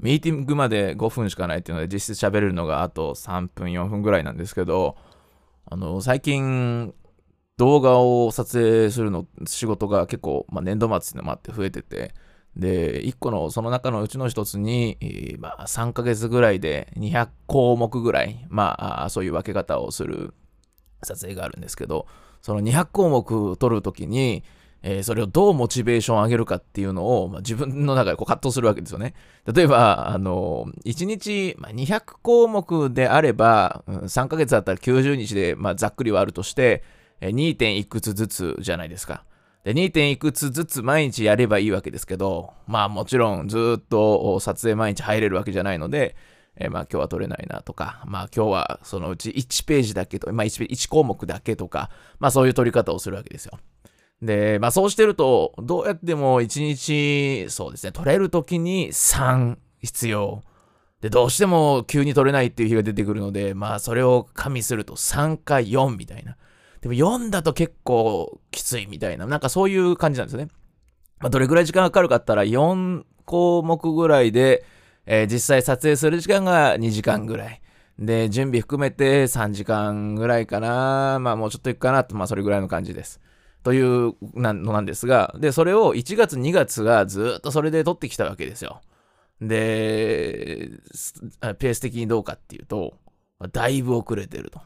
ミーティングまで5分しかないっていうので、実質喋れるのがあと3分、4分ぐらいなんですけど、あの、最近、動画を撮影するの、仕事が結構、まあ、年度末っていうのもあって増えてて、で、1個の、その中のうちの1つに、えー、まあ、3ヶ月ぐらいで200項目ぐらい、まあ、そういう分け方をする撮影があるんですけど、その200項目撮るときに、えー、それをどうモチベーションを上げるかっていうのを、まあ、自分の中でこう葛藤するわけですよね。例えば、あの、1日、まあ、200項目であれば、うん、3ヶ月だったら90日で、まあ、ざっくりはあるとして、えー、2. 点いくつずつじゃないですか。で、2. 点いくつずつ毎日やればいいわけですけど、まあもちろんずっと撮影毎日入れるわけじゃないので、えー、まあ今日は撮れないなとか、まあ今日はそのうち1ページだけと、まあ 1, 1項目だけとか、まあそういう撮り方をするわけですよ。で、まあそうしてると、どうやっても1日、そうですね、撮れる時に3必要。で、どうしても急に撮れないっていう日が出てくるので、まあそれを加味すると3か4みたいな。でも4だと結構きついみたいな、なんかそういう感じなんですよね。まあどれぐらい時間かかるかったら4項目ぐらいで、えー、実際撮影する時間が2時間ぐらい。で、準備含めて3時間ぐらいかな。まあもうちょっといくかなと、まあそれぐらいの感じです。というのなんですが、で、それを1月2月がずっとそれで撮ってきたわけですよ。で、ペース的にどうかっていうと、だいぶ遅れてると。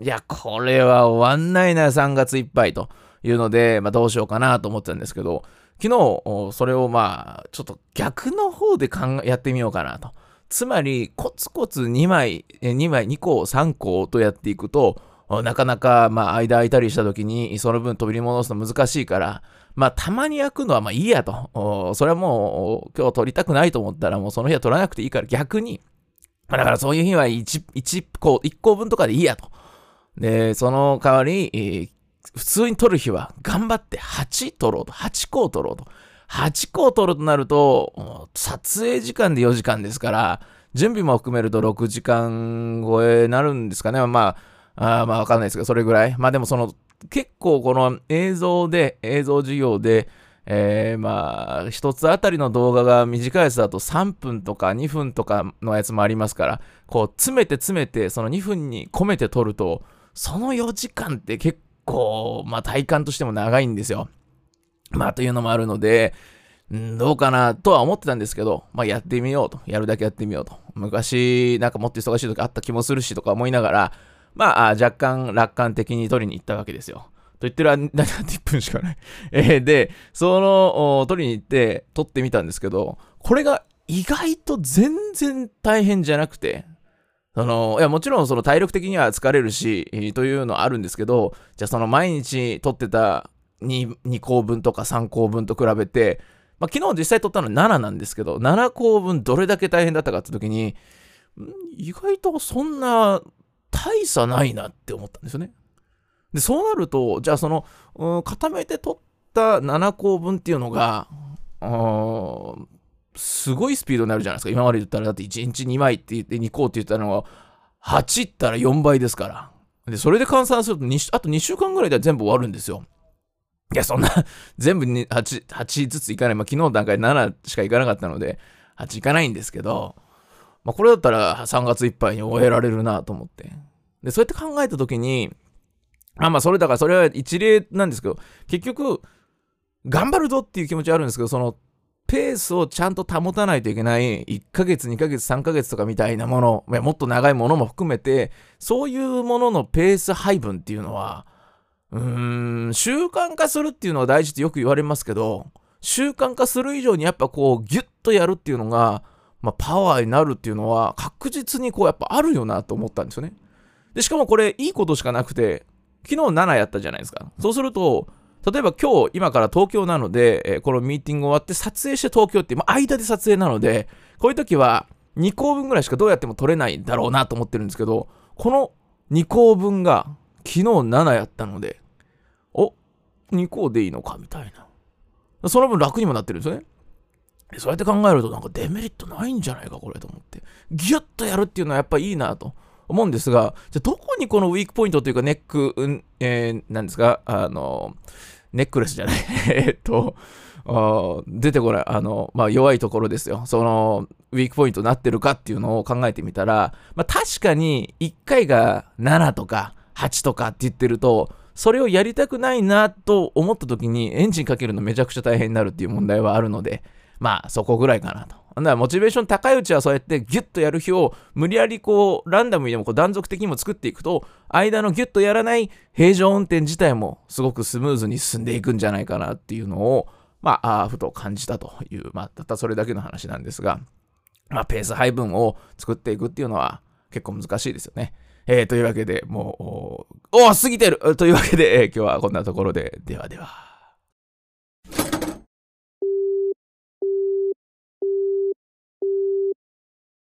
いや、これは終わんないな、3月いっぱいというので、まあどうしようかなと思ってたんですけど、昨日、それをまあ、ちょっと逆の方で、やってみようかなと。つまり、コツコツ2枚、2枚、2個、3個とやっていくと、なかなか、まあ、間空いたりした時に、その分飛び戻すの難しいから、まあ、たまに焼くのはまあいいやと。それはもう、今日取りたくないと思ったら、もうその日は取らなくていいから、逆に、まあ、だからそういう日は1、1個、1個分とかでいいやと。で、その代わり、えー、普通に取る日は頑張って8取ろうと。8個取ろうと。8個取るとなると、撮影時間で4時間ですから、準備も含めると6時間超えになるんですかね。まあ、あまあわかんないですけど、それぐらい。まあでもその、結構この映像で、映像授業で、えー、まあ、一つあたりの動画が短いやつだと3分とか2分とかのやつもありますから、こう、詰めて詰めて、その2分に込めて撮ると、その4時間って結構、まあ体感としても長いんですよ。まあというのもあるので、どうかなとは思ってたんですけど、まあやってみようと。やるだけやってみようと。昔、なんかもっと忙しい時あった気もするしとか思いながら、まあ、若干楽観的に取りに行ったわけですよ。と言ってる間に1分しかないえ、で、その、取りに行って撮ってみたんですけど、これが意外と全然大変じゃなくて、その、いや、もちろんその体力的には疲れるし、というのはあるんですけど、じゃあその毎日撮ってた 2, 2項分とか3項分と比べて、まあ、昨日実際撮ったの7なんですけど、7項分どれだけ大変だったかって時に、意外とそんな大差ないなって思ったんですよね。で、そうなると、じゃあその、うん、固めて取った7項分っていうのが、すごいスピードになるじゃないですか。今まで言ったら、だって1日2枚って言って2項って言ったのが、8ったら4倍ですから。で、それで換算すると2、あと2週間ぐらいで全部終わるんですよ。いや、そんな 全部に 8, 8ずついかない。まあ、昨日の段階で7しかいかなかったので、8いかないんですけど、まあ、これだったら3月いっぱいに終えられるなと思って。で、そうやって考えたときに、あ、まあ、それだからそれは一例なんですけど、結局、頑張るぞっていう気持ちはあるんですけど、その、ペースをちゃんと保たないといけない、1ヶ月、2ヶ月、3ヶ月とかみたいなもの、もっと長いものも含めて、そういうもののペース配分っていうのは、うーん、習慣化するっていうのは大事ってよく言われますけど、習慣化する以上にやっぱこう、ギュッとやるっていうのが、まあ、パワーになるっていうのは確実にこうやっぱあるよなと思ったんですよね。で、しかもこれいいことしかなくて、昨日7やったじゃないですか。そうすると、例えば今日、今から東京なので、え、このミーティング終わって撮影して東京って、まあ、間で撮影なので、こういう時は2項分ぐらいしかどうやっても撮れないんだろうなと思ってるんですけど、この2項分が昨日7やったので、お、2項でいいのかみたいな。その分楽にもなってるんですよね。そうやって考えるとなんかデメリットないんじゃないかこれと思って。ギュッとやるっていうのはやっぱいいなと。思うんですが、じゃどこにこのウィークポイントというかネック、うん、えー、なんですか、あの、ネックレスじゃない えっと、出てこない、あの、まあ、弱いところですよ。その、ウィークポイントになってるかっていうのを考えてみたら、まあ、確かに1回が7とか8とかって言ってると、それをやりたくないなと思った時にエンジンかけるのめちゃくちゃ大変になるっていう問題はあるので、まあそこぐらいかなと。だからモチベーション高いうちはそうやってギュッとやる日を無理やりこうランダムにでもこう断続的にも作っていくと間のギュッとやらない平常運転自体もすごくスムーズに進んでいくんじゃないかなっていうのをまあ、あふと感じたという、まあ、たったそれだけの話なんですが、まあ、ペース配分を作っていくっていうのは結構難しいですよね。えー、というわけで、もう、おお過ぎてるというわけで、えー、今日はこんなところで、ではでは。